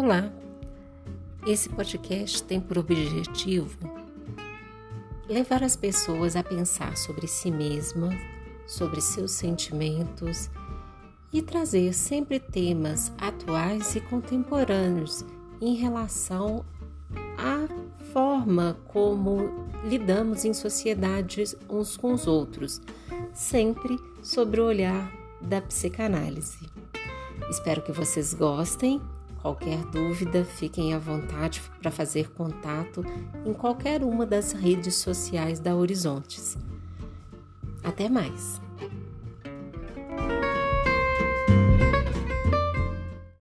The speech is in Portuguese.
Olá! Esse podcast tem por objetivo levar as pessoas a pensar sobre si mesmas, sobre seus sentimentos e trazer sempre temas atuais e contemporâneos em relação à forma como lidamos em sociedades uns com os outros, sempre sobre o olhar da psicanálise. Espero que vocês gostem. Qualquer dúvida, fiquem à vontade para fazer contato em qualquer uma das redes sociais da Horizontes. Até mais!